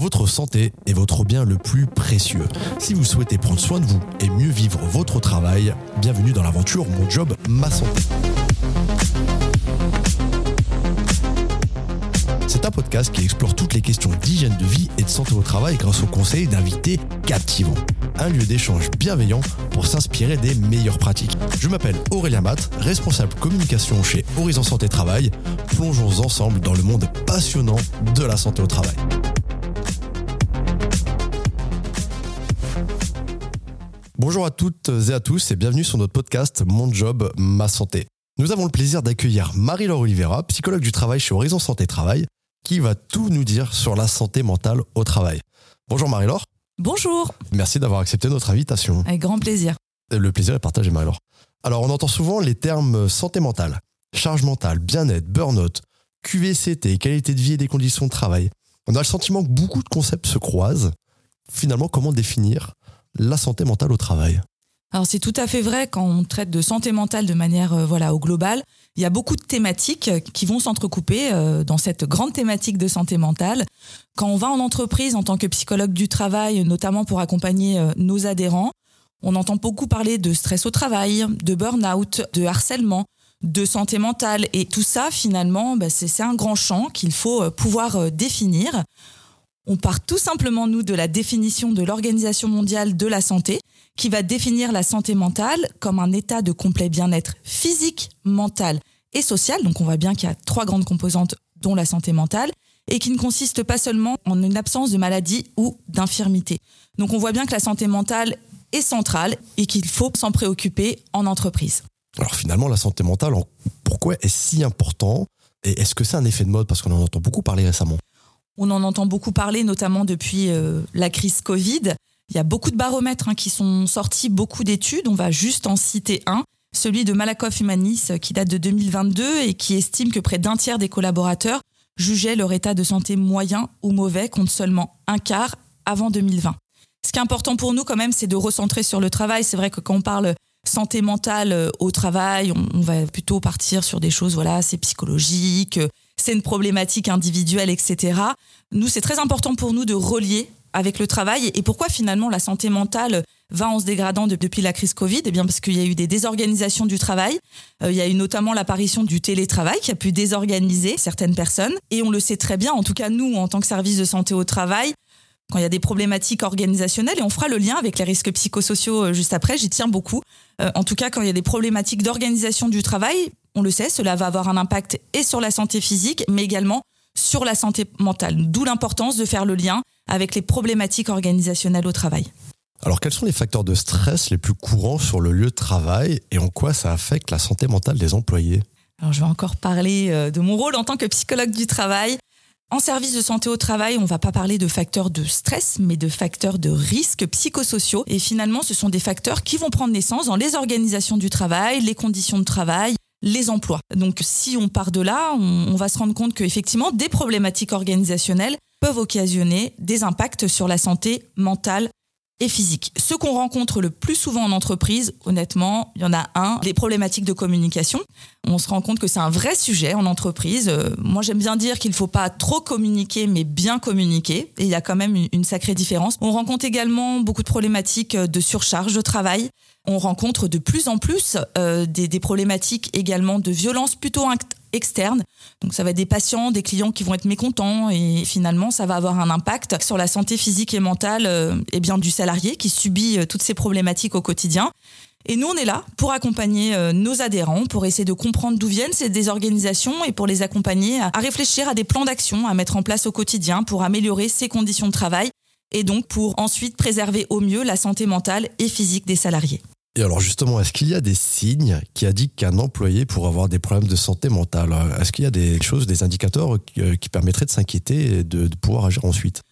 Votre santé est votre bien le plus précieux. Si vous souhaitez prendre soin de vous et mieux vivre votre travail, bienvenue dans l'aventure Mon Job, Ma Santé. C'est un podcast qui explore toutes les questions d'hygiène de vie et de santé au travail grâce aux conseils d'invités captivants. Un lieu d'échange bienveillant pour s'inspirer des meilleures pratiques. Je m'appelle Aurélien Matt, responsable communication chez Horizon Santé Travail. Plongeons ensemble dans le monde passionnant de la santé au travail. Bonjour à toutes et à tous et bienvenue sur notre podcast Mon Job, Ma Santé. Nous avons le plaisir d'accueillir Marie-Laure Oliveira, psychologue du travail chez Horizon Santé Travail, qui va tout nous dire sur la santé mentale au travail. Bonjour Marie-Laure. Bonjour. Merci d'avoir accepté notre invitation. Avec grand plaisir. Le plaisir est partagé Marie-Laure. Alors on entend souvent les termes santé mentale, charge mentale, bien-être, burn-out, QVCT, qualité de vie et des conditions de travail. On a le sentiment que beaucoup de concepts se croisent. Finalement, comment définir la santé mentale au travail alors c'est tout à fait vrai quand on traite de santé mentale de manière euh, voilà au global. Il y a beaucoup de thématiques euh, qui vont s'entrecouper euh, dans cette grande thématique de santé mentale. Quand on va en entreprise en tant que psychologue du travail, notamment pour accompagner nos adhérents, on entend beaucoup parler de stress au travail, de burn-out, de harcèlement, de santé mentale. Et tout ça, finalement, bah, c'est un grand champ qu'il faut pouvoir définir. On part tout simplement, nous, de la définition de l'Organisation mondiale de la santé, qui va définir la santé mentale comme un état de complet bien-être physique, mental et social. Donc on voit bien qu'il y a trois grandes composantes, dont la santé mentale, et qui ne consiste pas seulement en une absence de maladie ou d'infirmité. Donc on voit bien que la santé mentale est centrale et qu'il faut s'en préoccuper en entreprise. Alors finalement, la santé mentale, pourquoi est-ce si important Et est-ce que c'est un effet de mode? Parce qu'on en entend beaucoup parler récemment. On en entend beaucoup parler, notamment depuis euh, la crise Covid. Il y a beaucoup de baromètres hein, qui sont sortis, beaucoup d'études. On va juste en citer un, celui de Malakoff Humanis, euh, qui date de 2022 et qui estime que près d'un tiers des collaborateurs jugeaient leur état de santé moyen ou mauvais, contre seulement un quart avant 2020. Ce qui est important pour nous quand même, c'est de recentrer sur le travail. C'est vrai que quand on parle santé mentale euh, au travail, on, va plutôt partir sur des choses, voilà, c'est psychologique, c'est une problématique individuelle, etc. Nous, c'est très important pour nous de relier avec le travail. Et pourquoi finalement la santé mentale va en se dégradant depuis la crise Covid? Eh bien parce qu'il y a eu des désorganisations du travail. Euh, il y a eu notamment l'apparition du télétravail qui a pu désorganiser certaines personnes. Et on le sait très bien, en tout cas nous, en tant que service de santé au travail, quand il y a des problématiques organisationnelles, et on fera le lien avec les risques psychosociaux euh, juste après, j'y tiens beaucoup. Euh, en tout cas, quand il y a des problématiques d'organisation du travail, on le sait, cela va avoir un impact et sur la santé physique, mais également sur la santé mentale. D'où l'importance de faire le lien avec les problématiques organisationnelles au travail. Alors, quels sont les facteurs de stress les plus courants sur le lieu de travail et en quoi ça affecte la santé mentale des employés? Alors, je vais encore parler euh, de mon rôle en tant que psychologue du travail. En service de santé au travail, on ne va pas parler de facteurs de stress, mais de facteurs de risques psychosociaux. Et finalement, ce sont des facteurs qui vont prendre naissance dans les organisations du travail, les conditions de travail, les emplois. Donc si on part de là, on, va se rendre compte qu'effectivement, des problématiques organisationnelles peuvent occasionner des impacts sur la santé mentale et physique. Ce qu'on rencontre le plus souvent en entreprise, honnêtement, il y en a un, les problématiques de communication. On se rend compte que c'est un vrai sujet en entreprise. Euh, moi, j'aime bien dire qu'il ne faut pas trop communiquer, mais bien communiquer. Et il y a quand même une, sacrée différence. On rencontre également beaucoup de problématiques de surcharge de travail. On rencontre de plus en plus euh, des, des, problématiques également de violence plutôt externe. Donc ça va être des patients, des clients qui vont être mécontents et finalement ça va avoir un impact sur la santé physique et mentale euh, et bien du salarié qui subit euh, toutes ces problématiques au quotidien. Et nous, on est là pour accompagner euh, nos adhérents, pour essayer de comprendre d'où viennent ces désorganisations et pour les accompagner à, réfléchir à des plans d'action à mettre en place au quotidien pour améliorer ces conditions de travail et donc pour ensuite préserver au mieux la santé mentale et physique des salariés. Et alors justement, est-ce qu'il y a des signes qui indiquent qu'un employé pourrait avoir des problèmes de santé mentale? Est-ce qu'il y a des choses, des indicateurs euh, qui permettraient de s'inquiéter et de, pouvoir agir ensuite?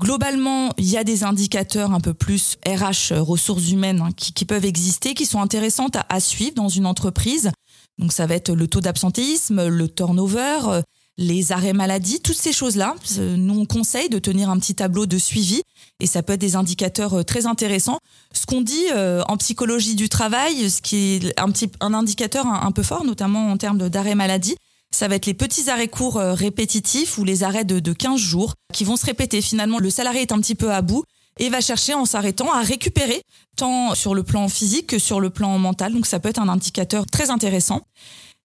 Globalement, il y a des indicateurs un peu plus RH, ressources humaines, hein, qui, peuvent exister, qui sont intéressantes à, suivre dans une entreprise. Donc ça va être le taux d'absentéisme, le turnover, euh, les arrêts maladie, toutes ces choses-là. Nous, on conseille de tenir un petit tableau de suivi et ça peut être des indicateurs euh, très intéressants. Ce qu'on dit euh, en psychologie du travail, ce qui est un, petit, un indicateur un, peu fort, notamment en termes d'arrêt maladie, ça va être les petits arrêts courts euh, répétitifs ou les arrêts de, de 15 jours qui vont se répéter. Finalement, le salarié est un petit peu à bout et va chercher en s'arrêtant à récupérer tant sur le plan physique que sur le plan mental. Donc ça peut être un indicateur très intéressant.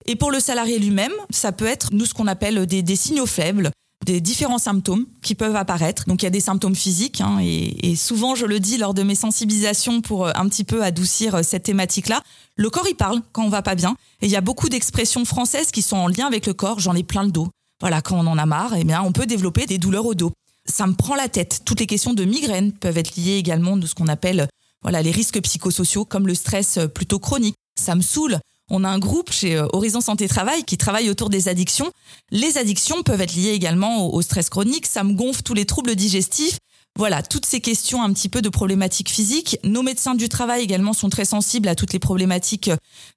Et pour le salarié lui-même, ça peut être nous ce qu'on appelle des, signaux faibles, des différents symptômes qui peuvent apparaître. Donc il y a des symptômes physiques hein, et, et, souvent je le dis lors de mes sensibilisations pour euh, un petit peu adoucir euh, cette thématique-là, le corps il parle quand on va pas bien et il y a beaucoup d'expressions françaises qui sont en lien avec le corps. J'en ai plein le dos. Voilà, quand on en a marre, eh bien on peut développer des douleurs au dos. Ça me prend la tête. Toutes les questions de migraine peuvent être liées également de ce qu'on appelle voilà les risques psychosociaux comme le stress euh, plutôt chronique. Ça me saoule. On a un groupe chez euh, Horizon Santé Travail qui travaille autour des addictions. Les addictions peuvent être liées également au stress chronique. Ça me gonfle tous les troubles digestifs. Voilà, toutes ces questions un petit peu de problématiques physiques. Nos médecins du travail également sont très sensibles à toutes les problématiques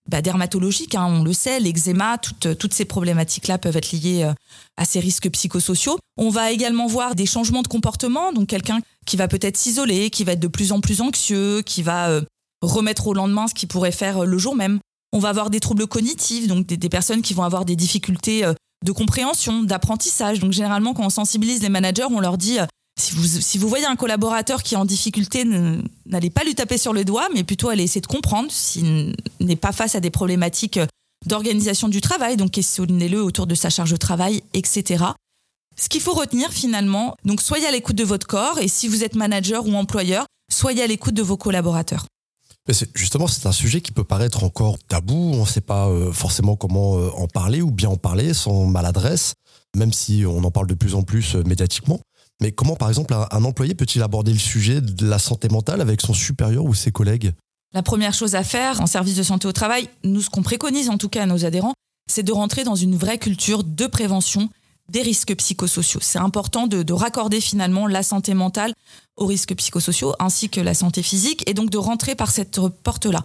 bah, dermatologiques, hein, on le sait, l'eczéma, toutes, toutes ces problématiques-là peuvent être liées euh, à ces risques psychosociaux. On va également voir des changements de comportement, donc quelqu'un qui va peut-être s'isoler, qui va être de plus en plus anxieux, qui va euh, remettre au lendemain ce qu'il pourrait faire euh, le jour même. On va avoir des troubles cognitifs, donc des, personnes qui vont avoir des difficultés de compréhension, d'apprentissage. Donc généralement, quand on sensibilise les managers, on leur dit si vous, si vous voyez un collaborateur qui est en difficulté, n'allez pas lui taper sur le doigt, mais plutôt allez essayer de comprendre s'il n'est pas face à des problématiques d'organisation du travail, donc questionnez-le autour de sa charge de travail, etc. Ce qu'il faut retenir finalement, donc soyez à l'écoute de votre corps et si vous êtes manager ou employeur, soyez à l'écoute de vos collaborateurs justement, c'est un sujet qui peut paraître encore tabou. On ne sait pas euh, forcément comment euh, en parler ou bien en parler sans maladresse, même si on en parle de plus en plus euh, médiatiquement. Mais comment, par exemple, un, employé peut-il aborder le sujet de la santé mentale avec son supérieur ou ses collègues? La première chose à faire en service de santé au travail, nous, ce qu'on préconise en tout cas à nos adhérents, c'est de rentrer dans une vraie culture de prévention des risques psychosociaux. C'est important de, de, raccorder finalement la santé mentale aux risques psychosociaux ainsi que la santé physique et donc de rentrer par cette porte-là.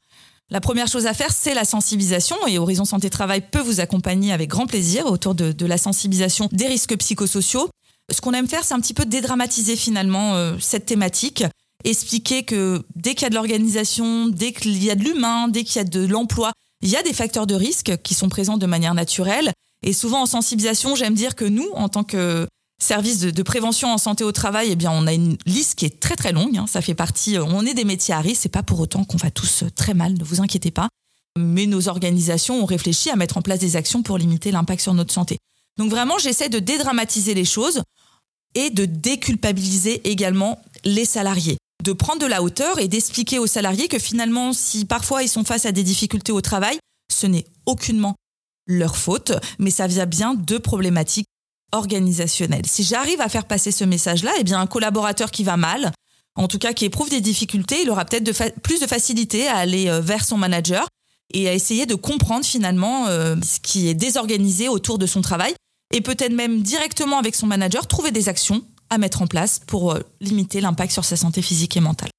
La première chose à faire, c'est la sensibilisation et Horizon Santé Travail peut vous accompagner avec grand plaisir autour de, de la sensibilisation des risques psychosociaux. Ce qu'on aime faire, c'est un petit peu dédramatiser finalement euh, cette thématique, expliquer que dès qu'il y a de l'organisation, dès qu'il y a de l'humain, dès qu'il y a de l'emploi, il y a des facteurs de risque qui sont présents de manière naturelle et souvent en sensibilisation, j'aime dire que nous, en tant que service de, prévention en santé au travail, eh bien, on a une liste qui est très très longue. Hein. Ça fait partie. Euh, on est des métiers à risque. C'est pas pour autant qu'on va tous euh, très mal. Ne vous inquiétez pas. Mais nos organisations ont réfléchi à mettre en place des actions pour limiter l'impact sur notre santé. Donc vraiment, j'essaie de dédramatiser les choses et de déculpabiliser également les salariés de prendre de la hauteur et d'expliquer aux salariés que finalement, si parfois ils sont face à des difficultés au travail, ce n'est aucunement leur faute, mais ça vient bien de problématiques organisationnelles. Si j'arrive à faire passer ce message-là, eh bien un collaborateur qui va mal, en tout cas qui éprouve des difficultés, il aura peut-être plus de facilité à aller euh, vers son manager et à essayer de comprendre finalement euh, ce qui est désorganisé autour de son travail et peut-être même directement avec son manager trouver des actions à mettre en place pour euh, limiter l'impact sur sa santé physique et mentale.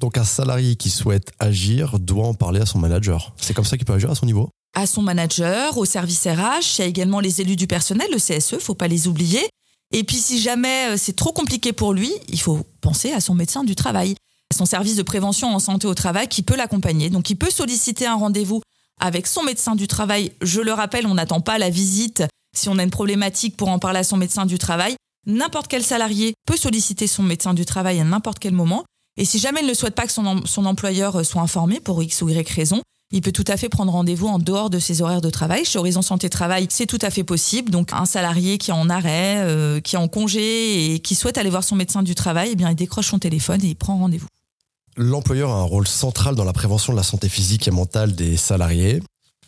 Donc un salarié qui souhaite agir doit en parler à son manager. C'est comme ça qu'il peut agir à son niveau? À son manager, au service RH. Il y a également les élus du personnel, le CSE, faut pas les oublier. Et puis si jamais euh, c'est trop compliqué pour lui, il faut penser à son médecin du travail, à son service de prévention en santé au travail qui peut l'accompagner. Donc il peut solliciter un rendez-vous avec son médecin du travail. Je le rappelle, on n'attend pas la visite si on a une problématique pour en parler à son médecin du travail. N'importe quel salarié peut solliciter son médecin du travail à n'importe quel moment. Et si jamais il ne souhaite pas que son, son employeur euh, soit informé pour X ou Y raison, il peut tout à fait prendre rendez-vous en dehors de ses horaires de travail. Chez Horizon Santé Travail, c'est tout à fait possible. Donc un salarié qui est en arrêt, euh, qui est en congé et qui souhaite aller voir son médecin du travail, eh bien il décroche son téléphone et il prend rendez-vous. L'employeur a un rôle central dans la prévention de la santé physique et mentale des salariés.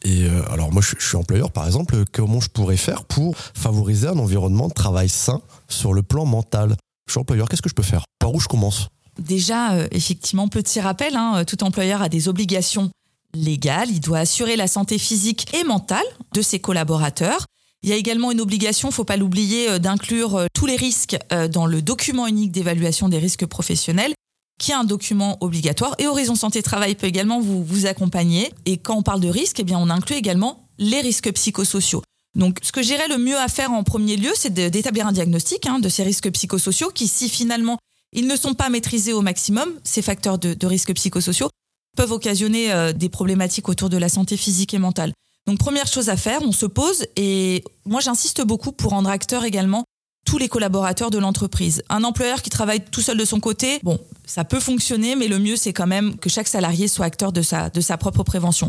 Et euh, alors moi je, je, suis employeur par exemple, comment je pourrais faire pour favoriser un environnement de travail sain sur le plan mental? Je suis employeur, qu'est-ce que je peux faire? Par où je commence? Déjà, euh, effectivement, petit rappel, hein, tout employeur a des obligations légal, il doit assurer la santé physique et mentale de ses collaborateurs. Il y a également une obligation, faut pas l'oublier, euh, d'inclure euh, tous les risques euh, dans le document unique d'évaluation des risques professionnels qui est un document obligatoire et Horizon Santé Travail peut également vous, vous accompagner. Et quand on parle de risques, eh bien, on inclut également les risques psychosociaux. Donc, ce que j'irais le mieux à faire en premier lieu, c'est d'établir un diagnostic hein, de ces risques psychosociaux qui, si finalement ils ne sont pas maîtrisés au maximum, ces facteurs de, de risques psychosociaux, peuvent occasionner euh, des problématiques autour de la santé physique et mentale. Donc première chose à faire, on se pose et moi j'insiste beaucoup pour rendre acteur également tous les collaborateurs de l'entreprise. Un employeur qui travaille tout seul de son côté, bon, ça peut fonctionner, mais le mieux c'est quand même que chaque salarié soit acteur de sa, de sa propre prévention.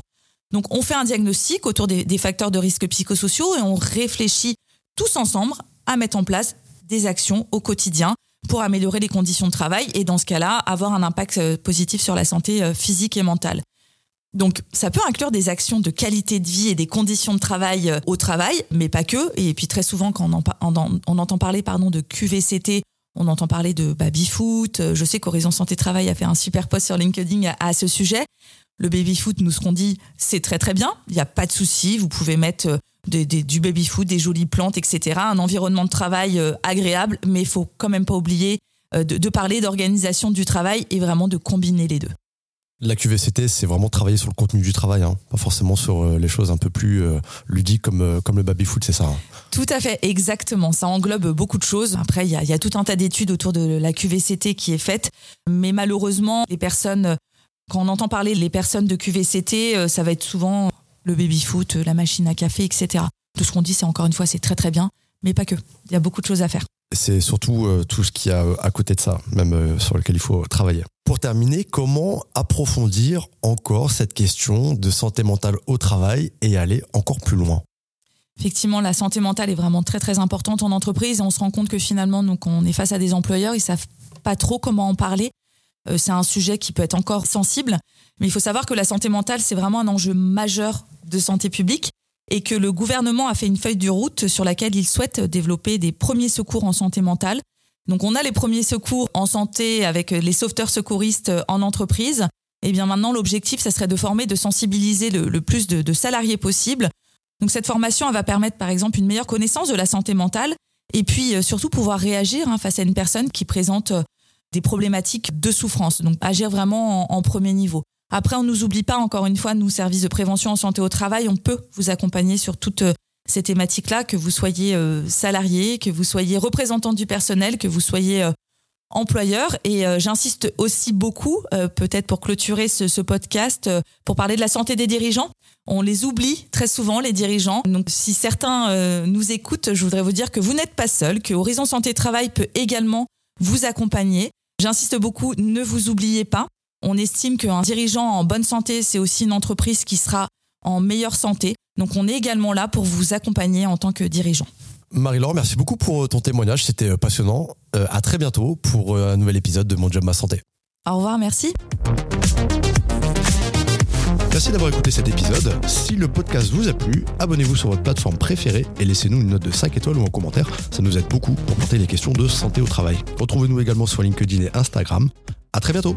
Donc on fait un diagnostic autour des, des facteurs de risque psychosociaux et on réfléchit tous ensemble à mettre en place des actions au quotidien pour améliorer les conditions de travail et dans ce cas-là avoir un impact euh, positif sur la santé euh, physique et mentale. Donc, ça peut inclure des actions de qualité de vie et des conditions de travail euh, au travail, mais pas que. Et puis très souvent, quand on, entend parler pardon, de QVCT, on entend parler de baby-foot. Je sais qu'Horizon Santé Travail a fait un super post sur LinkedIn à, ce sujet. Le baby-foot, nous, ce qu'on dit, c'est très très bien. Il n'y a pas de souci. Vous pouvez mettre euh, du baby-foot, des jolies plantes, etc. Un environnement de travail euh, agréable, mais il faut quand même pas oublier de parler d'organisation du travail et vraiment de combiner les deux. La QVCT, c'est vraiment travailler sur le contenu du travail, hein. pas forcément sur euh, les choses un peu plus euh, ludiques comme, euh, comme le baby-foot, c'est ça hein. Tout à fait, exactement. Ça englobe beaucoup de choses. Après, il y a, tout un tas d'études autour de la QVCT qui est faite, mais malheureusement, les personnes, quand on entend parler les personnes de QVCT, ça va être souvent le baby-foot, la machine à café, etc. Tout ce qu'on dit, c'est encore une fois, c'est très très bien, mais pas que. Il y a beaucoup de choses à faire. C'est surtout tout ce qu'il y a à côté de ça, même sur lequel il faut travailler. Pour terminer, comment approfondir encore cette question de santé mentale au travail et aller encore plus loin? Effectivement, la santé mentale est vraiment très très importante en entreprise et on se rend compte que finalement, donc, on est face à des employeurs, ils savent pas trop comment en parler. Euh, c'est un sujet qui peut être encore sensible, mais il faut savoir que la santé mentale, c'est vraiment un enjeu majeur de santé publique et que le gouvernement a fait une feuille de route sur laquelle il souhaite développer des premiers secours en santé mentale donc on a les premiers secours en santé avec les sauveteurs secouristes en entreprise. Et eh bien maintenant l'objectif, ça serait de former, de sensibiliser le, plus de, salariés possible. Donc cette formation, elle va permettre par exemple une meilleure connaissance de la santé mentale et puis euh, surtout pouvoir réagir hein, face à une personne qui présente euh, des problématiques de souffrance. Donc agir vraiment en, premier niveau. Après, on ne nous oublie pas, encore une fois, nous, services de prévention en santé au travail, on peut vous accompagner sur toute euh, ces thématiques-là, que vous soyez euh, salarié, que vous soyez représentant du personnel, que vous soyez euh, employeur. Et j'insiste aussi beaucoup, peut-être pour clôturer ce, podcast, pour parler de la santé des dirigeants. On les oublie très souvent, les dirigeants. Donc si certains nous écoutent, je voudrais vous dire que vous n'êtes pas seul, que Horizon Santé Travail peut également vous accompagner. J'insiste beaucoup, ne vous oubliez pas. On estime qu'un dirigeant en bonne santé, c'est aussi une entreprise qui sera en meilleure santé. Donc on est également là pour vous accompagner en tant que dirigeant. Marie-Laure, merci beaucoup pour euh, ton témoignage, c'était euh, passionnant. Euh, à très bientôt pour un nouvel épisode de Mon Job Ma Santé. Au revoir, merci. Merci d'avoir écouté cet épisode. Si le podcast vous a plu, abonnez-vous sur votre plateforme préférée et laissez-nous une note de 5 étoiles ou un commentaire. Ça nous aide beaucoup pour porter les questions de santé au travail. Retrouvez-nous également sur LinkedIn et Instagram. À très bientôt.